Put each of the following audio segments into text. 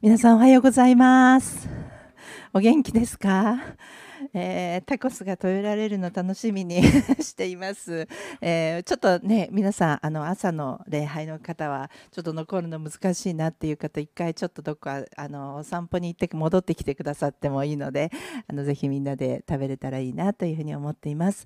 皆さんおはようございます。お元気ですか、えー、タコスが食べられるの楽しみに しています、えー、ちょっとね皆さんあの朝の礼拝の方はちょっと残るの難しいなっていう方一回ちょっとどこかあのお散歩に行って戻ってきてくださってもいいのであのぜひみんなで食べれたらいいなというふうに思っています、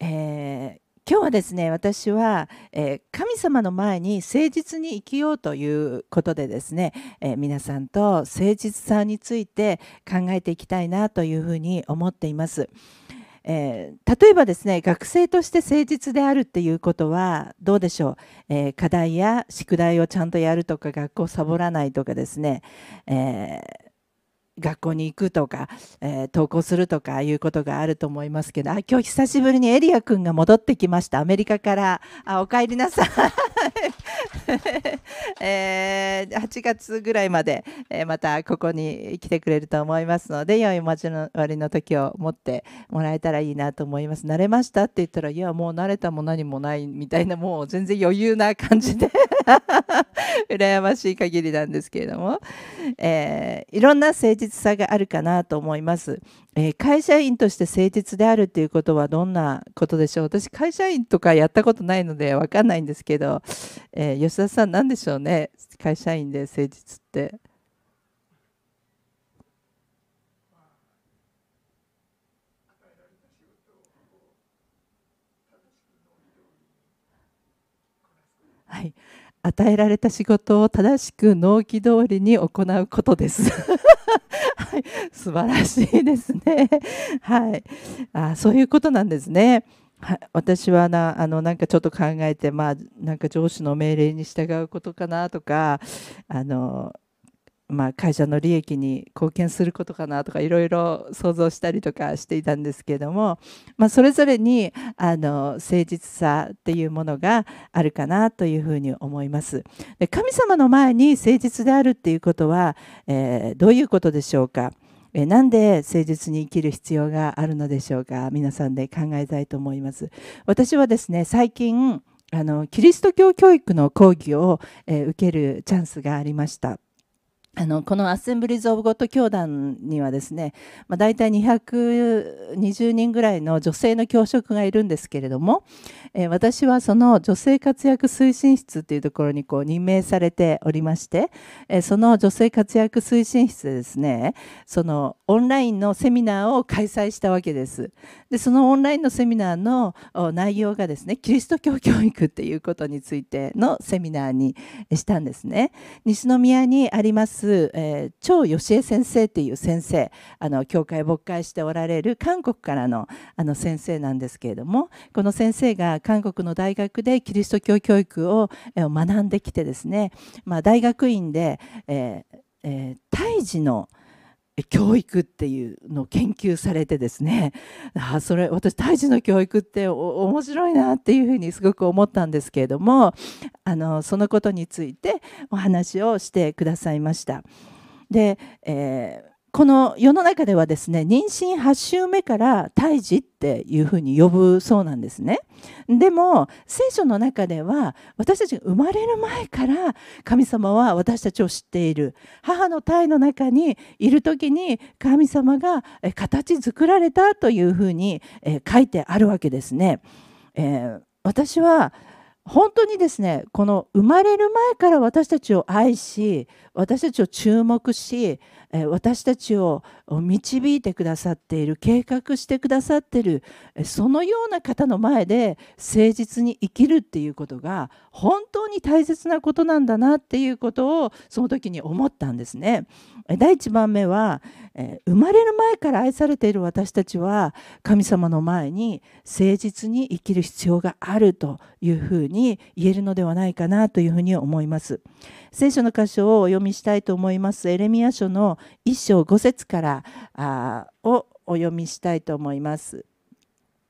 えー今日はですね私は、え、神様の前に誠実に生きようということでですね、え、皆さんと誠実さについて考えていきたいなというふうに思っています。えー、例えばですね学生として誠実であるっていうことはどうでしょう、えー、課題や宿題をちゃんとやるとか学校サボらないとかですね、えー学校に行くとか、えー、登校するとかいうことがあると思いますけどあ今日久しぶりにエリア君が戻ってきました。アメリカから。あお帰りなさい、えー、8月ぐらいまで、えー、またここに来てくれると思いますので良い交わりの時を持ってもらえたらいいなと思います。慣れましたって言ったらいやもう慣れたも何もないみたいなもう全然余裕な感じで 羨ましい限りなんですけれども、えー、いろんな誠実さがあるかなと思います、えー、会社員として誠実であるっていうことはどんなことでしょう？私会社員とかやったことないので分かんないんですけど、えー、吉田さん何でしょうね？会社員で誠実って。はい、与えられた仕事を正しく納期通りに行うことです。はい、素晴らしいですね。はい、あそういうことなんですね。は私はなあのなんかちょっと考えて、まあ、なんか上司の命令に従うことかなとかあのまあ、会社の利益に貢献することかなとかいろいろ想像したりとかしていたんですけれども、まあ、それぞれにあの誠実さっていうものがあるかなというふうに思います。で神様の前に誠実であるっていうことは、えー、どういうことでしょうか？えなんで誠実に生きる必要があるのでしょうか？皆さんで考えたいと思います。私はですね最近あのキリスト教教育の講義を、え受けるチャンスがありました。あのこのアッセンブリーズ・オブ・ゴッド教団にはですね、まあ、大体220人ぐらいの女性の教職がいるんですけれども、えー、私はその女性活躍推進室というところにこう任命されておりまして、えー、その女性活躍推進室でですねそのオンラインのセミナーを開催したわけです。でそのオンラインのセミナーの内容がですねキリスト教教育っていうことについてのセミナーにしたんですね。西宮にあります、えー、張義恵先生っていう先生あの教会牧会しておられる韓国からのあの先生なんですけれどもこの先生が韓国の大学でキリスト教教育を学んできてですね、まあ、大学院で、えーえー、胎児の教育っていうのを研究されてですねあそれ私胎児の教育って面白いなっていうふうにすごく思ったんですけれどもあのそのことについてお話をしてくださいました。で、えーこの世の中ではですね妊娠8週目から胎児っていうふうに呼ぶそうなんですね。でも聖書の中では私たちが生まれる前から神様は私たちを知っている。母の胎の中にいる時に神様が形作られたというふうに書いてあるわけですね、えー、私は本当にですねこの生まれる前から私たちを愛し私たちを注目し私たちを導いてくださっている計画してくださっているそのような方の前で誠実に生きるっていうことが本当に大切なことなんだなっていうことをその時に思ったんですね。第1番目は生まれる前から愛されている私たちは神様の前に誠実に生きる必要があるというふうにに言えるのではないかなというふうに思います。聖書の箇所をお読みしたいと思います。エレミア書の1章5節からあをお読みしたいと思います。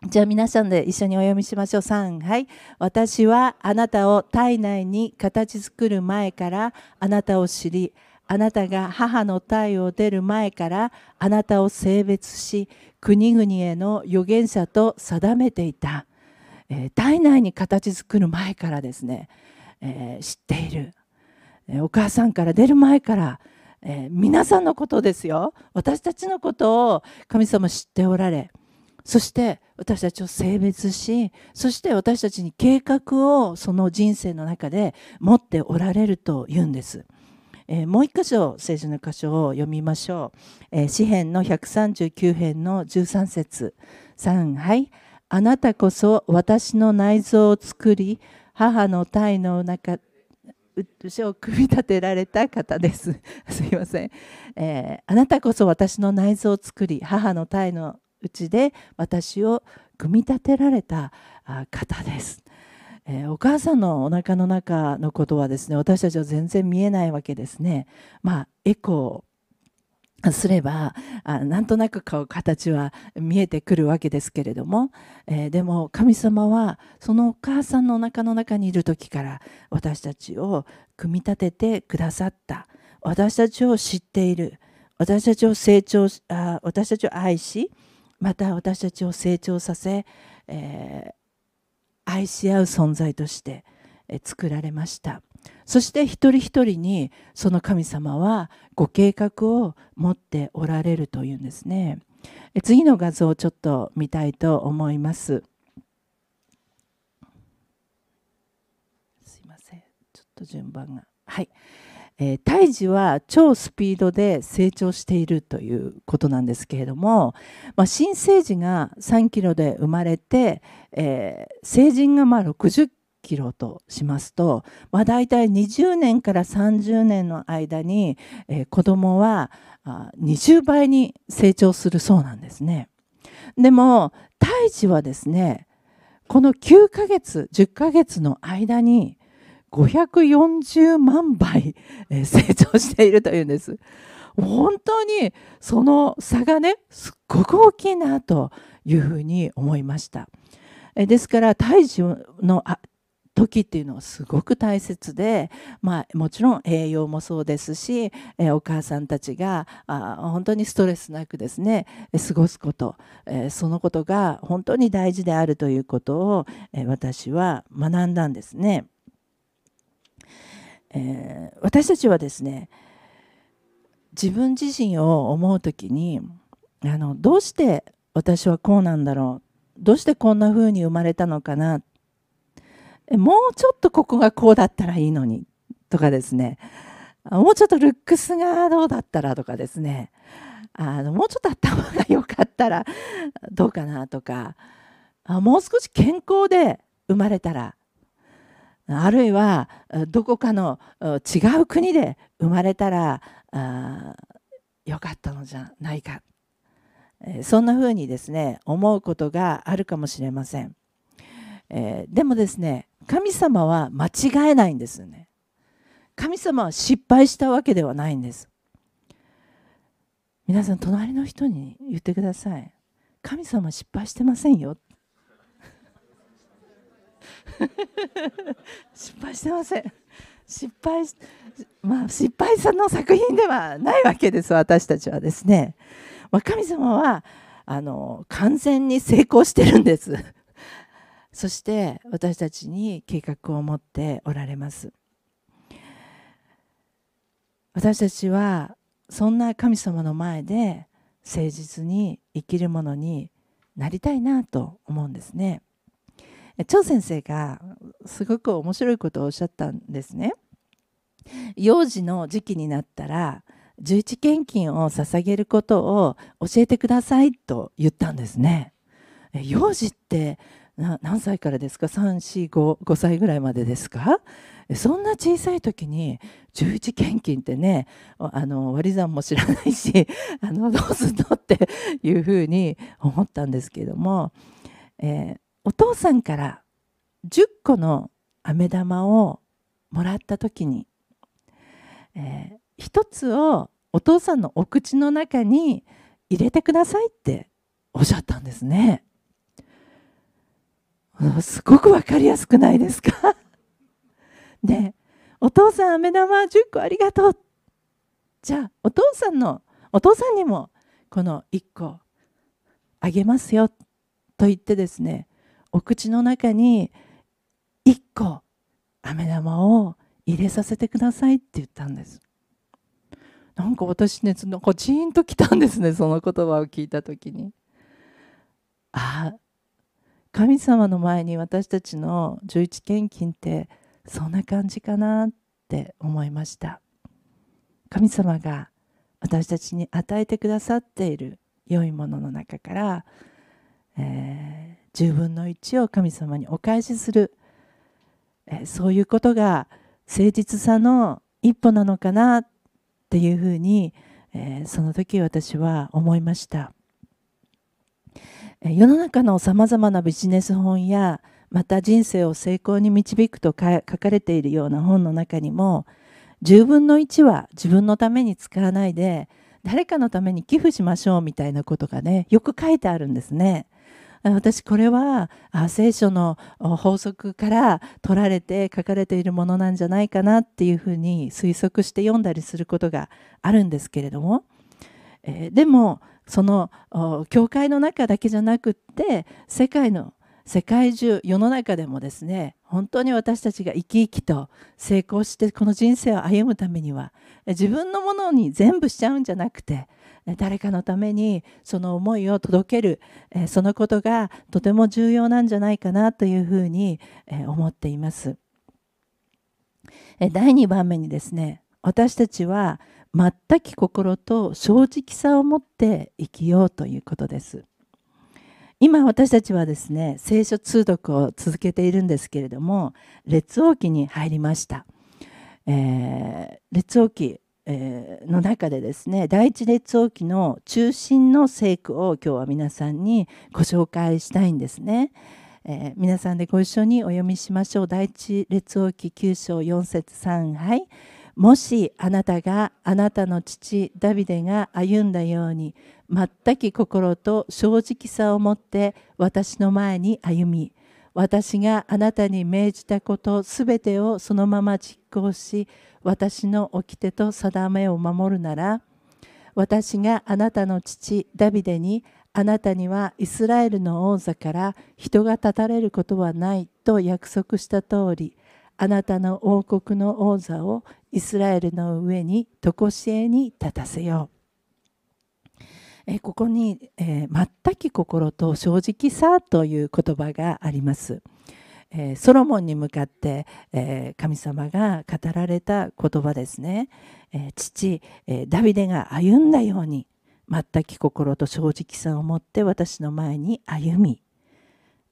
じゃあ皆さんで一緒にお読みしましょう。3はい。私はあなたを体内に形作る前からあなたを知り、あなたが母の体を出る前からあなたを性別し、国々への預言者と定めていた。えー、体内に形作る前からですね、えー、知っている。お母さんから出る前からえー、皆さんのことですよ私たちのことを神様知っておられそして私たちを性別しそして私たちに計画をその人生の中で持っておられるというんです。えー、もう一箇所聖書の箇所を読みましょう。えー、詩編の139編の13節3はいあなたこそ私の内臓を作り母の体の中牛を組み立てられた方です。すいません、えー、あなたこそ私の内臓を作り母の体のうちで私を組み立てられた方です。えー、お母さんのお腹の中のことはですね私たちは全然見えないわけですね。まあエコーすればあなんとなく顔形は見えてくるわけですけれども、えー、でも神様はそのお母さんのお腹の中にいる時から私たちを組み立ててくださった。私たちを知っている。私たちを成長あ私たちを愛しまた私たちを成長させ、えー、愛し合う存在として作られました。そして一人一人にその神様はご計画を持っておられるというんですね。次の画像をちょっと見たいと思います。すいません。ちょっと順番が。はい。えー、胎児は超スピードで成長しているということなんですけれども、まあ、新生児が3キロで生まれて、えー、成人がまあ60キロとしますと、まあ、大体20年から30年の間に、えー、子供は20倍に成長するそうなんですね。でも胎児はですねこの9ヶ月10ヶ月の間に540万倍成長しているというんです。本当にその差がねすっごく大きいなというふうに思いました。ですから胎児の時っていうのはすごく大切で、まあ、もちろん栄養もそうですし、えお母さんたちがあ本当にストレスなくですね過ごすこと、えそのことが本当に大事であるということを、え私は学んだんですね。えー、私たちはですね自分自身を思う時にあのどうして私はこうなんだろうどうしてこんな風に生まれたのかなっもうちょっとここがこうだったらいいのにとかですね。もうちょっとルックスがどうだったらとかですね。あのもうちょっと頭が良かったらどうかなとか。あもう少し健康で生まれたらあるいはどこかの違う国で生まれたらよかったのじゃないか。そんなふうにですね思うことがあるかもしれません、えー、でもですね神様は間違えないんですね。神様は失敗したわけではないんです。皆さん隣の人に言ってください。神様失敗してませんよ。失敗してません。失敗まあ失敗さんの作品ではないわけです。私たちはですね、まあ、神様はあの完全に成功してるんです。そして私たちに計画を持っておられます私たちはそんな神様の前で誠実に生きるものになりたいなと思うんですね。張先生がすごく面白いことをおっしゃったんですね。幼児の時期になったら十一献金を捧げることを教えてくださいと言ったんですね。幼児って何歳からですか？345歳ぐらいまでですか？そんな小さい時に十一献金ってねあの割り算も知らないし あのどうすんのっていうふうに思ったんですけども、えー、お父さんから10個の飴玉をもらった時に、えー、1つをお父さんのお口の中に入れてくださいっておっしゃったんですね。すごく分かりやすくないですか？ね。お父さん飴玉10個ありがとう。じゃあお父さんのお父さんにもこの1個あげますよと言ってですねお口の中に1個飴玉を入れさせてくださいって言ったんです。なんか私ねなんかジーンときたんですねその言葉を聞いた時に。あ。あ神様の前に私たちの十一献金ってそんな感じかなって思いました。神様が私たちに与えてくださっている良いものの中から、えー、10分の1を神様にお返しする、えー、そういうことが誠実さの一歩なのかなっていうふうに、えー、その時私は思いました。世の中のさまざまなビジネス本やまた人生を成功に導くと書かれているような本の中にも10分の1は自分のために使わないで誰かのために寄付しましょうみたいなことがねよく書いてあるんですね。私これは聖書の法則から取られて書かれているものなんじゃないかなっていうふうに推測して読んだりすることがあるんですけれども、えー、でもその教会の中だけじゃなくって世界の世界中世の中でもですね本当に私たちが生き生きと成功してこの人生を歩むためには自分のものに全部しちゃうんじゃなくて誰かのためにその思いを届けるそのことがとても重要なんじゃないかなというふうに思っています。第2番目にですね私たちは全き心と正直さを持って生きようということです。今私たちはですね聖書通読を続けているんですけれども列王記に入りました、えー、列王記、えー、の中でですね第一列王記の中心の聖句を今日は皆さんにご紹介したいんですね、えー、皆さんでご一緒にお読みしましょう。第一列王記9章4節3はいもしあなたがあなたの父ダビデが歩んだように全き心と正直さを持って私の前に歩み私があなたに命じたことすべてをそのまま実行し私の掟と定めを守るなら私があなたの父ダビデにあなたにはイスラエルの王座から人が立たれることはないと約束した通りあなたの王国の王座をイスラエルの上に常しえに立たせよう。えここに、えー、全き心と正直さという言葉があります。えー、ソロモンに向かって、えー、神様が語られた言葉ですね。えー、父、えダビデが歩んだように全き心と正直さを持って私の前に歩み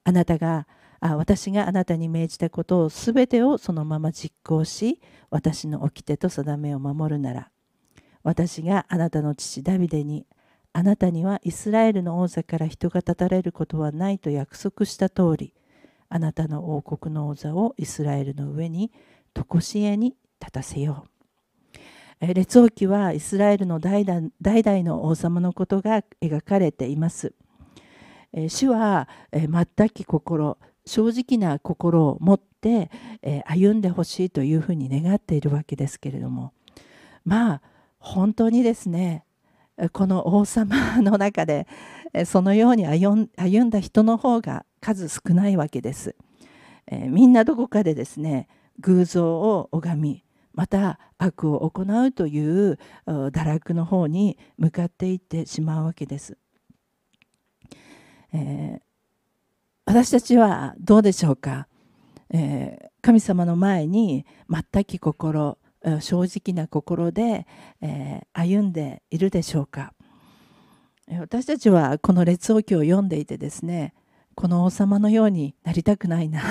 あなたがあ私があなたに命じたことをすべてをそのまま実行し私の掟と定めを守るなら私があなたの父ダビデにあなたにはイスラエルの王座から人が立たれることはないと約束した通りあなたの王国の王座をイスラエルの上に常しえに立たせよう列王記はイスラエルの代々の王様のことが描かれています主は全き心正直な心を持って、え歩んでほしいというふうに願っているわけですけれどもまあ本当にですねこの王様の中でそのように歩んだ人の方が数少ないわけです。えみんなどこかでですね偶像を拝みまた悪を行うという堕落の方に向かっていってしまうわけです。えー、私たちはどうでしょうか、えー、神様の前に全き心正直な心で、えー、歩んでいるでしょうか？私たちはこの列王記を読んでいてですねこの王様のようになりたくないな。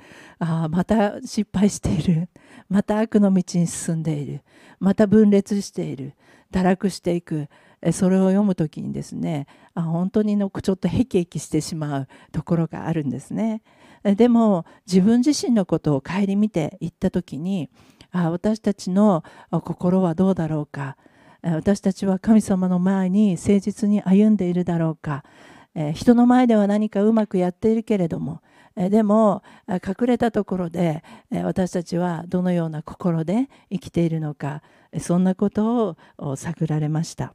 あまた失敗している。また悪の道に進んでいる。また分裂している。堕落していく。それを読む時にですねあ本当にのちょっとへきへきしてしまうところがあるんですね。でも自分自身のことを顧みていった時にあ私たちの心はどうだろうか私たちは神様の前に誠実に歩んでいるだろうか人の前では何かうまくやっているけれどもでも隠れたところで私たちはどのような心で生きているのかそんなことを探られました。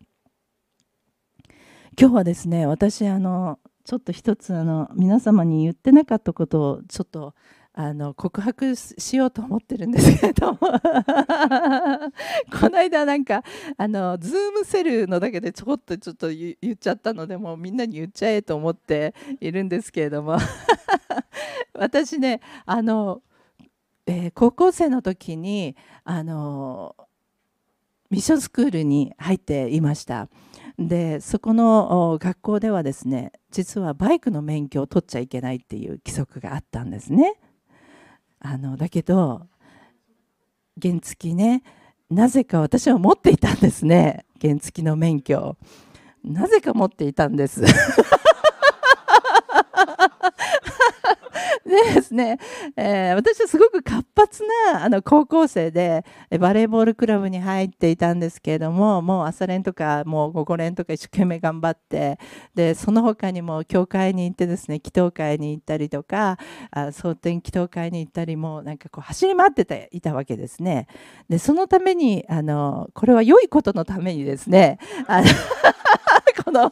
今日はですね私あのちょっと一つあの皆様に言ってなかったことをちょっとあの告白しようと思ってるんですけれど この間なんかあのズームセルのだけでちょこっとちょっと言っちゃったのでもうみんなに言っちゃえと思っているんですけれども 私ねあの、えー、高校生の時にあのミッションスクールに入っていました。でそこの学校ではですね実はバイクの免許を取っちゃいけないっていう規則があったんですね。あのだけど原付ねなぜか私は持っていたんですね原付の免許なぜか持っていたんですでですね、えー、私はすごく活発なあの高校生でバレーボールクラブに入っていたんですけれどももう朝練とかもう午後練とか一生懸命頑張ってでその他にも教会に行ってですね祈祷会に行ったりとかあ蒼天祈祷会に行ったりもなんかこう走り回ってたいたわけですね。でそのためにあのこれは良いことのためにですねあのの あ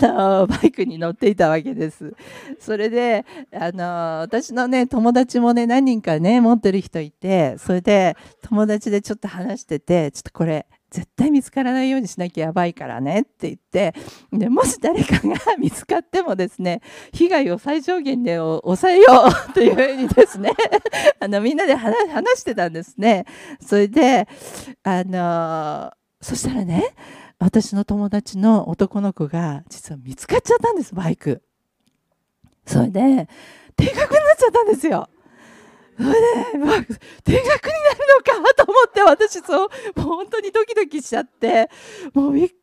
のバイクに乗っていたわけです。それであの私のね友達もね何人かね持ってる人いてそれで友達でちょっと話しててちょっとこれ絶対見つからないようにしなきゃやばいからねって言ってでもし誰かが見つかってもですね被害を最小限で抑えよう というふうにですね あのみんなで話してたんですね。それであのそしたらね私の友達の男の子が実は見つかっちゃったんですバイク。それで定額になっちゃったんですよ。それ？で、まあ、定額になるのかと思って私そうもう本当にドキドキしちゃって。もうびっく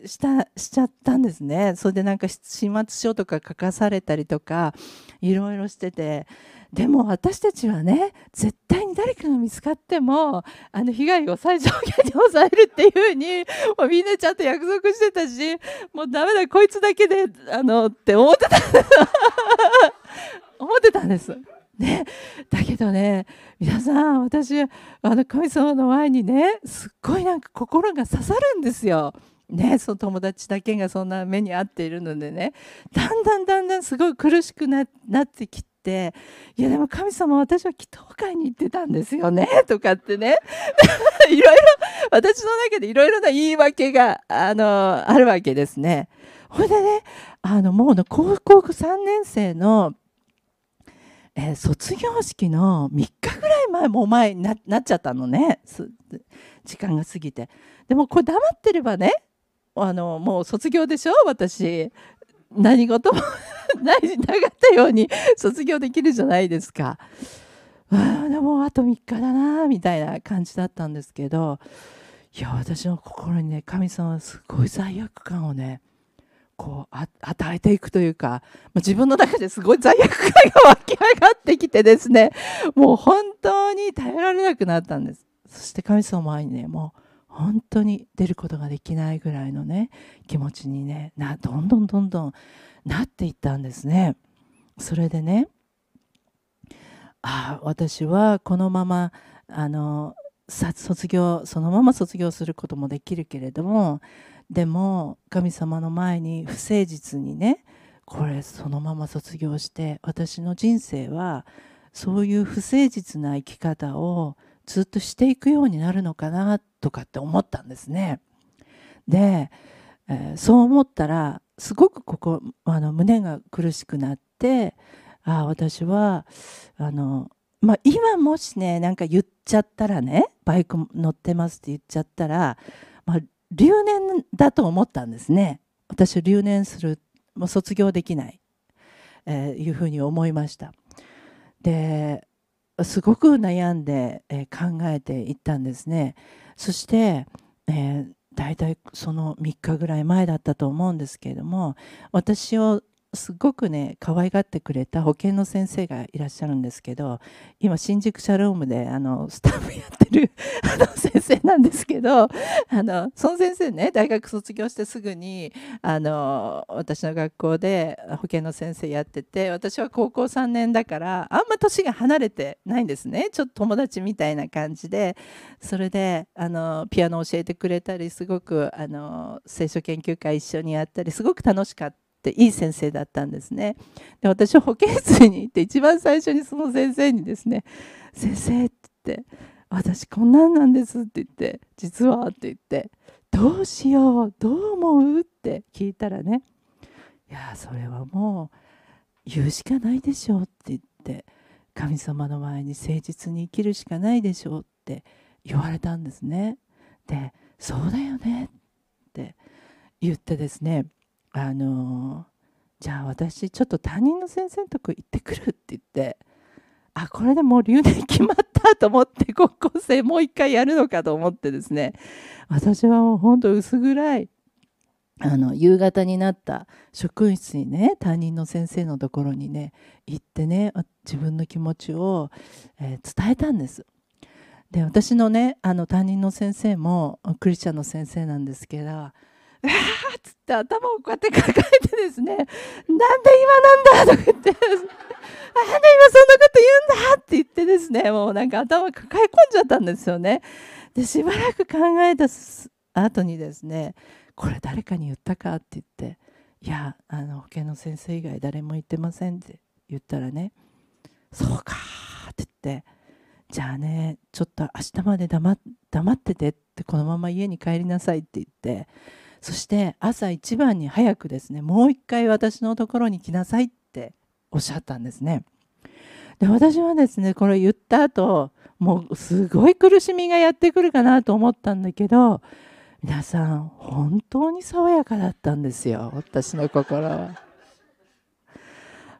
りしたしちゃったんですね。それでなんか始末書とか書かされたりとかいろいろしてて。でも私たちはね絶対に誰かが見つかってもあの被害を最小限に抑えるっていうふうにもうみんなちゃんと約束してたしもうダメだこいつだけであのって思ってた。思ってたんです。ね、だけどね皆さん私あの神様の前にねすっごいなんか心が刺さるんですよ。ね、その友達だけがそんな目に遭っているのでねだんだんだんだんすごい苦しくなってきて「いやでも神様私は祈祷会に行ってたんですよね」とかってね いろいろ私の中でいろいろな言い訳があのあるわけですね。ほいでねあのもうの高校3年生のえー、卒業式の3日ぐらい前もう前になっちゃったのね。時間が過ぎて。でもこれ黙ってればねあのもう卒業でしょ？私。何事も ないなかったように卒業できるじゃないですか。あでもあと3日だなみたいな感じだったんですけど。いや私の心にね神様はすごい罪悪感をねこう与えていくというか、まあ、自分の中ですごい罪悪感が湧き上がってきてですねもう本当に耐えられなくなったんです。そして神様前にねもう本当に出ることができないぐらいのね気持ちにねなどんどんどんどんなっていったんですね。それでねああ私はこのままあの卒業そのまま卒業することもできるけれどもでも神様の前に不誠実にねこれそのまま卒業して私の人生はそういう不誠実な生き方をずっとしていくようになるのかなとかって思ったんですね。で、えー、そう思ったらすごくここあの胸が苦しくなってああ私はあの、まあ、今もしねなんか言っちゃったらねバイク乗ってますって言っちゃったら、まあ、留年だと思ったんですね。私留年するもう卒業できない、えー、いうふうに思いました。ですごく悩んで、えー、考えていったんですね。そして、えー、大体その3日ぐらい前だったと思うんですけれども私をすごくね可愛がってくれた保健の先生がいらっしゃるんですけど今新宿シャロームであのスタッフやってる あの先生なんですけどあのその先生ね大学卒業してすぐにあの私の学校で保健の先生やってて私は高校3年だからあんま年が離れてないんですねちょっと友達みたいな感じでそれであのピアノ教えてくれたりすごくあの聖書研究会一緒にやったりすごく楽しかった。っていい先生だったんですねで私保健室に行って一番最初にその先生にですね「先生」って言って「私こんなんなんです」って言って「実は」って言って「どうしようどう思う?」って聞いたらね「いやそれはもう言うしかないでしょう」って言って神様の前に誠実に生きるしかないでしょうって言われたんですね。で「そうだよね」って言ってですねあのじゃあ私ちょっと担任の先生のとこ行ってくるって言ってあこれでもう留年決まったと思って高校生もう一回やるのかと思ってですね私はもうほんと薄暗いあの夕方になった職員室にね担任の先生のところにね行ってね自分の気持ちを、えー、伝えたんです。で私のねあの担任の先生もクリスチャンの先生なんですけど「うわ!」っつって頭をこうやって抱えてですね「なんで今なんだ!」とか言って「なんで今そんなこと言うんだ!」って言ってですねもうなんか頭抱え込んじゃったんですよね。でしばらく考えた後にですね「これ誰かに言ったか?」って言って「いやあの保健の先生以外誰も言ってません」って言ったらね「そうか」って言って。じゃあねちょっと明日まで黙黙っててってこのまま家に帰りなさいって言ってそして朝一番に早くですねもう一回私のところに来なさいっておっしゃったんですね。で私はですねこれ言った後もうすごい苦しみがやってくるかなと思ったんだけど皆さん本当に爽やかだったんですよ私の心は。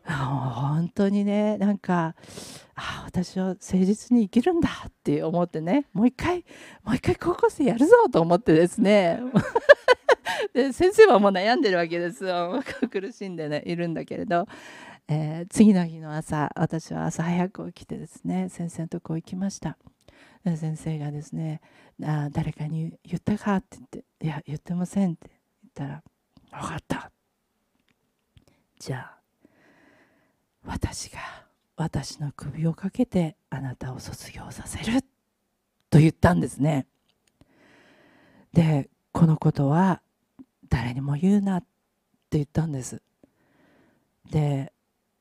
本当にね。なんかあ私は誠実に生きるんだって思ってね。もう一回もう一回高校生やるぞと思ってですね。で先生はもう悩んでるわけですよ。苦しんで、ね、いるんだけれど、えー、次の日の朝私は朝早く起きてですね先生のとこ行きました。先生がですねあ誰かに言ったか？って言って「いや言ってません」って言ったら「分かった」じゃあ私が私の首をかけてあなたを卒業させると言ったんですね。でこのことは誰にも言うなって言ったんです。で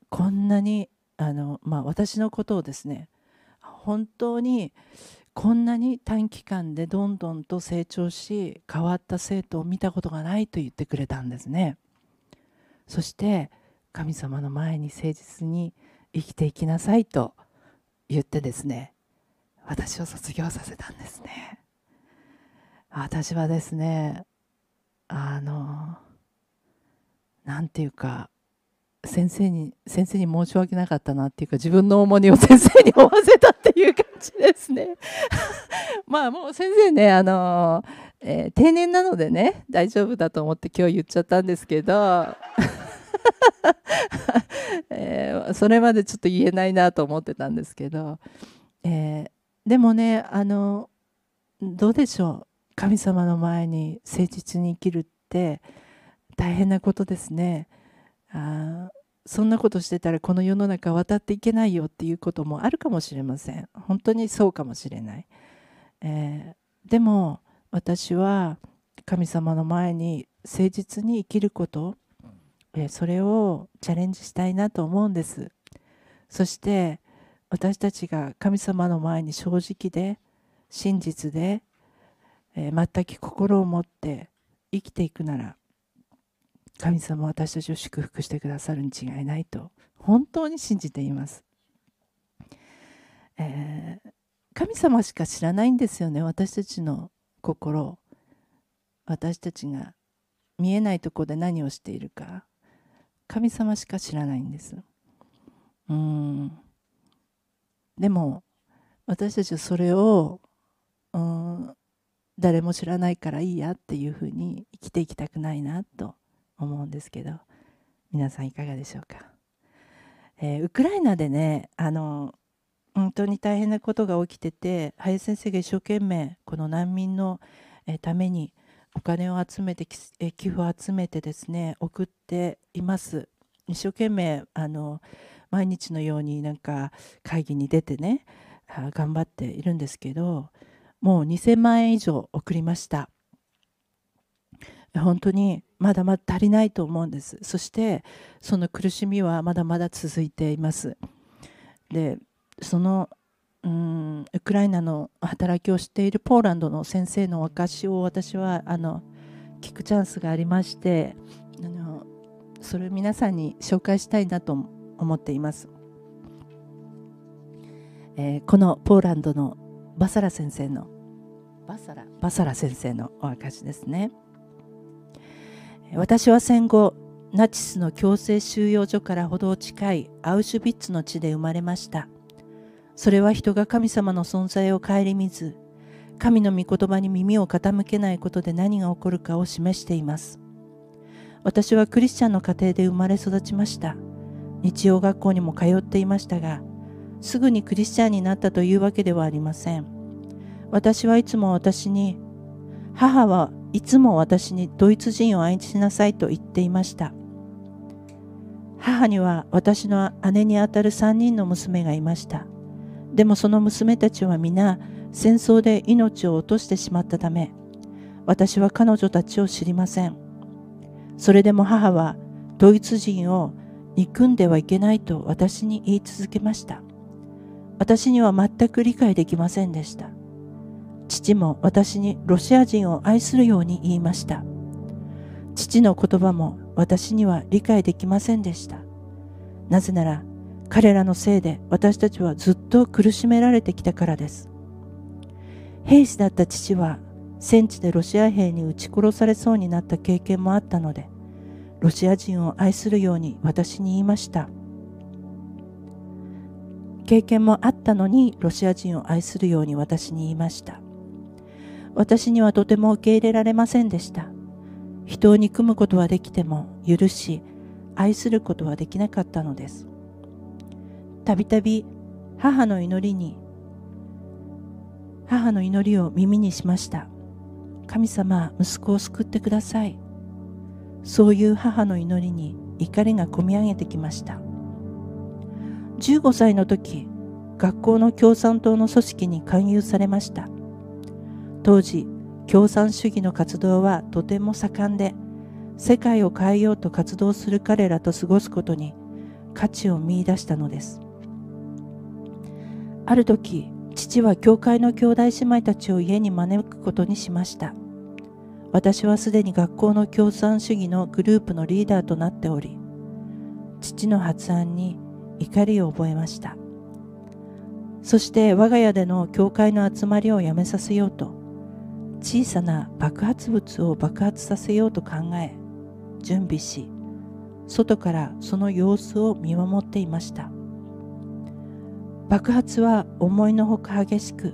こんなにあの、まあ、私のことをですね本当にこんなに短期間でどんどんと成長し変わった生徒を見たことがないと言ってくれたんですね。そして神様の前に誠実に生きていきなさいと言ってですね私を卒業させたんですね。私はですねあのなんていうか先生に先生に申し訳なかったなっていうか自分の重荷を 先生に負わせたっていう感じですね。まあもう先生ねあの、えー、定年なのでね大丈夫だと思って今日言っちゃったんですけど。えー、それまでちょっと言えないなと思ってたんですけど、えー、でもねあのどうでしょう。神様の前に誠実に生きるって大変なことですね。あそんなことしてたらこの世の中渡っていけないよっていうこともあるかもしれません。本当にそうかもしれない、えー、でも私は神様の前に誠実に生きることそれをチャレンジしたいなと思うんです。そして私たちが神様の前に正直で真実で、え、全く心を持って生きていくなら神様は私たちを祝福してくださるに違いないと本当に信じています、えー、神様しか知らないんですよね私たちの心。私たちが見えないとこで何をしているか。神様しか知らないんです。うん。でも私たちはそれをうん誰も知らないからいいやっていうふうに生きていきたくないなと思うんですけど。皆さんいかがでしょうか、えー、ウクライナでねあの本当に大変なことが起きてて林先生が一生懸命この難民のためにお金を集めて寄付を集めてですね送っています。一生懸命あの毎日のようになんか会議に出てね頑張っているんですけどもう2000万円以上送りました。本当にまだまだ足りないと思うんです。そしてその苦しみはまだまだ続いています。でそのうんウクライナの働きをしているポーランドの先生の証を私はあの聞くチャンスがありましてあのそれを皆さんに紹介したいなと思っています、えー、このポーランドのバサラ先生のバサラ。バサラ先生のお証ですね。私は戦後ナチスの強制収容所からほど近いアウシュビッツの地で生まれましたそれは人が神様の存在を顧みず神の御言葉に耳を傾けないことで何が起こるかを示しています。私はクリスチャンの家庭で生まれ育ちました。日曜学校にも通っていましたがすぐにクリスチャンになったというわけではありません。私はいつも私に母はいつも私にドイツ人を愛しなさいと言っていました。母には私の姉にあたる3人の娘がいました。でもその娘たちは皆戦争で命を落としてしまったため私は彼女たちを知りません。それでも母はドイツ人を憎んではいけないと私に言い続けました。私には全く理解できませんでした。父も私にロシア人を愛するように言いました。父の言葉も私には理解できませんでした。なぜなら彼らのせいで私たちはずっと苦しめられてきたからです。兵士だった父は戦地でロシア兵に撃ち殺されそうになった経験もあったのでロシア人を愛するように私に言いました。経験もあったのにロシア人を愛するように私に言いました。私にはとても受け入れられませんでした。人を憎むことはできても許し愛することはできなかったのです。たびたび母の祈りに母の祈りを耳にしました。神様息子を救ってください。そういう母の祈りに怒りがこみ上げてきました。15歳の時学校の共産党の組織に勧誘されました。当時共産主義の活動はとても盛んで世界を変えようと活動する彼らと過ごすことに価値を見いだしたのです。ある時父は教会の兄弟姉妹たちを家に招くことにしました。私はすでに学校の共産主義のグループのリーダーとなっており父の発案に怒りを覚えました。そして我が家での教会の集まりをやめさせようと小さな爆発物を爆発させようと考え準備し外からその様子を見守っていました。爆発は思いのほか激しく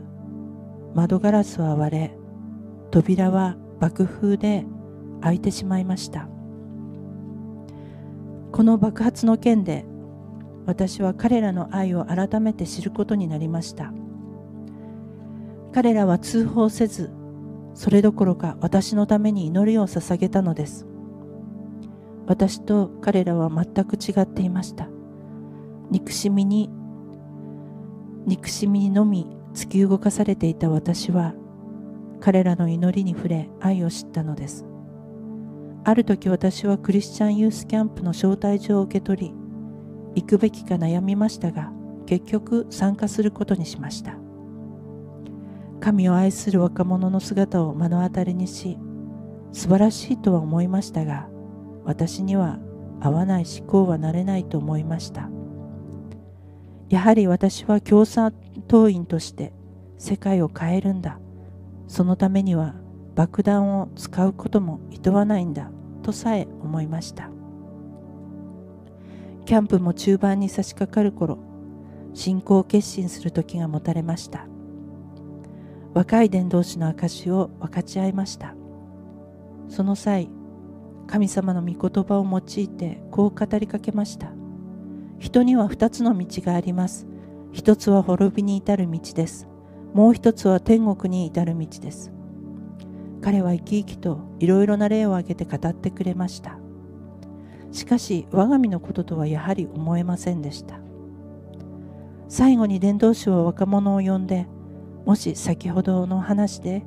窓ガラスは割れ扉は爆風で開いてしまいました。この爆発の件で私は彼らの愛を改めて知ることになりました。彼らは通報せずそれどころか私のために祈りを捧げたのです。私と彼らは全く違っていました。憎しみに憎しみにのみ突き動かされていた私は彼らの祈りに触れ愛を知ったのです。ある時私はクリスチャンユースキャンプの招待状を受け取り行くべきか悩みましたが結局参加することにしました。神を愛する若者の姿を目の当たりにし素晴らしいとは思いましたが私には合わない思考はなれないと思いました。やはり私は共産党員として世界を変えるんだ。そのためには爆弾を使うこともいとわないんだ。とさえ思いました。キャンプも中盤に差し掛かる頃信仰を決心する時が持たれました。若い伝道師の証を分かち合いました。その際神様の御言葉を用いてこう語りかけました。人には二つの道があります。一つは滅びに至る道です。もう一つは天国に至る道です。彼は生き生きといろいろな例を挙げて語ってくれました。しかし我が身のこととはやはり思えませんでした。最後に伝道師は若者を呼んでもし先ほどの話で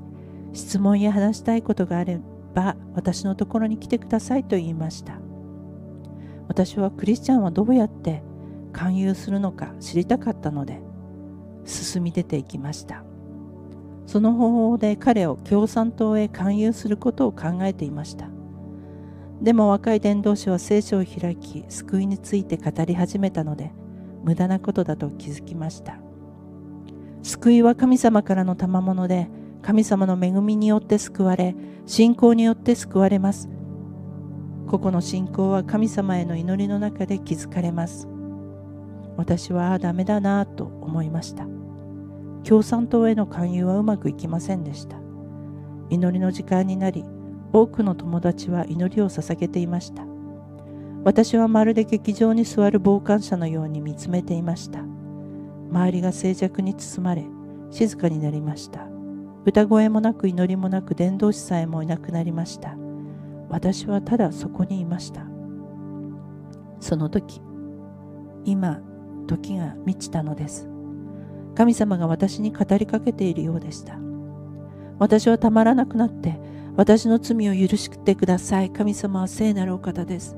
質問や話したいことがあれば私のところに来てくださいと言いました。私はクリスチャンはどうやって勧誘するのか知りたかったので進み出ていきました。その方法で彼を共産党へ勧誘することを考えていました。でも若い伝道師は聖書を開き救いについて語り始めたので無駄なことだと気づきました。救いは神様からの賜物で神様の恵みによって救われ信仰によって救われます。個々の信仰は神様への祈りの中で築かれます。私はダメだなと思いました。共産党への勧誘はうまくいきませんでした。祈りの時間になり多くの友達は祈りを捧げていました。私はまるで劇場に座る傍観者のように見つめていました。周りが静寂に包まれ静かになりました。歌声もなく祈りもなく伝道師さえもいなくなりました。私はただそこにいました。その時今時が満ちたのです。神様が私に語りかけているようでした。私はたまらなくなって私の罪を許してください。神様は聖なるお方です。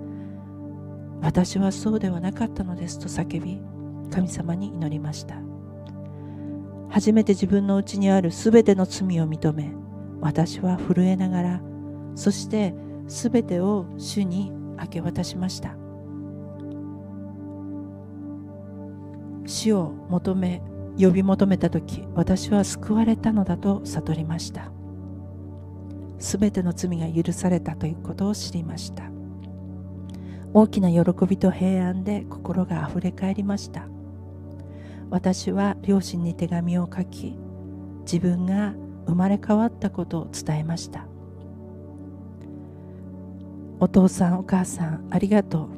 私はそうではなかったのです。と叫び神様に祈りました。初めて自分の内にあるすべての罪を認め私は震えながらそしてすべてを主に明け渡しました。死を求め呼び求めた時私は救われたのだと悟りました。すべての罪が許されたということを知りました。大きな喜びと平安で心があふれ返りました。私は両親に手紙を書き自分が生まれ変わったことを伝えました。お父さんお母さんありがとう。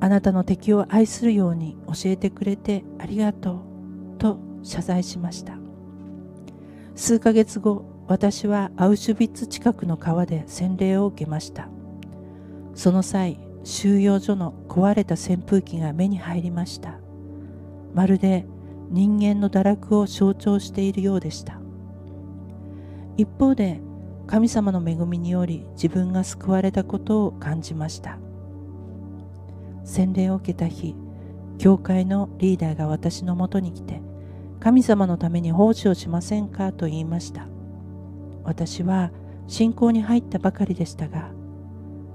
あなたの敵を愛するように教えてくれてありがとう。と謝罪しました。数ヶ月後私はアウシュビッツ近くの川で洗礼を受けました。その際収容所の壊れた扇風機が目に入りました。まるで人間の堕落を象徴しているようでした。一方で神様の恵みにより自分が救われたことを感じました。洗礼を受けた日教会のリーダーが私のもとに来て神様のために奉仕をしませんかと言いました。私は信仰に入ったばかりでしたが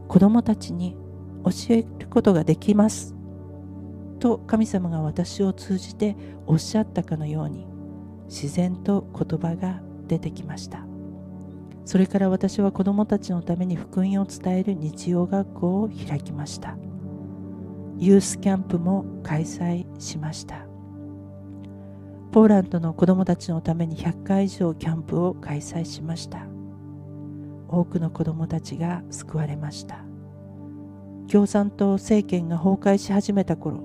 子供たちに教えることができます。と神様が私を通じておっしゃったかのように自然と言葉が出てきました。それから私は子供たちのために福音を伝える日曜学校を開きました。ユースキャンプも開催しました。ポーランドの子どもたちのために100回以上キャンプを開催しました。多くの子どもたちが救われました。共産党政権が崩壊し始めた頃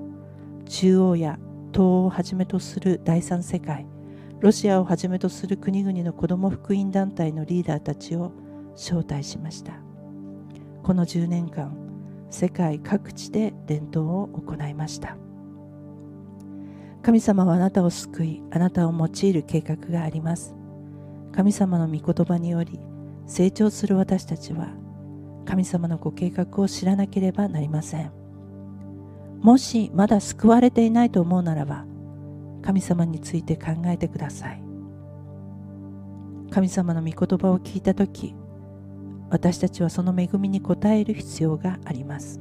中央や東欧をはじめとする第三世界ロシアをはじめとする国々の子ども福音団体のリーダーたちを招待しましたこの10年間世界各地で伝統を行いました神様はあなたを救い、あなたを用いる計画があります。神様の御言葉により成長する私たちは神様のご計画を知らなければなりません。もしまだ救われていないと思うならば神様について考えてください。神様の御言葉を聞いたとき私たちはその恵みに応える必要があります。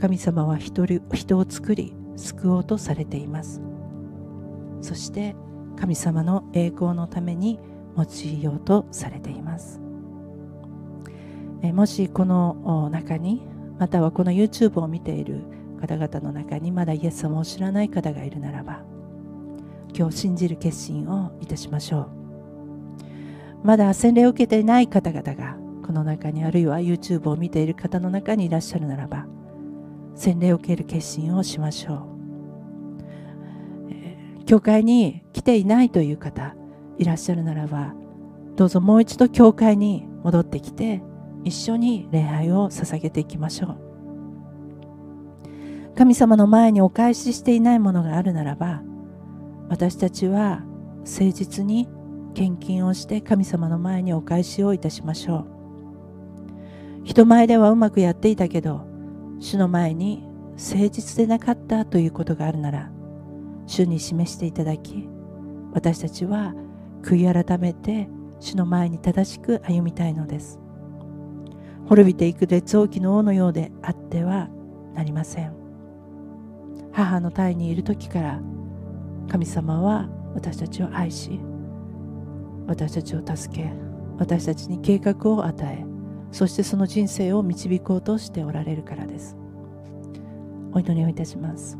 神様は人人を作り救おうとされていますそして神様の栄光のために用いようとされていますえもしこの中にまたはこの YouTube を見ている方々の中にまだイエス様を知らない方がいるならば今日信じる決心をいたしましょう。まだ洗礼を受けていない方々がこの中にあるいは YouTube を見ている方の中にいらっしゃるならば洗礼を受ける決心をしましょう、教会に来ていないという方いらっしゃるならばどうぞもう一度教会に戻ってきて一緒に礼拝を捧げていきましょう。神様の前にお返ししていないものがあるならば私たちは誠実に献金をして神様の前にお返しをいたしましょう。人前ではうまくやっていたけど主の前に誠実でなかったということがあるなら主に示していただき私たちは悔い改めて主の前に正しく歩みたいのです。滅びていく列王記の王のようであってはなりません。母の胎にいる時から神様は私たちを愛し私たちを助け私たちに計画を与えそしてその人生を導こうとしておられるからです。お祈りをいたします。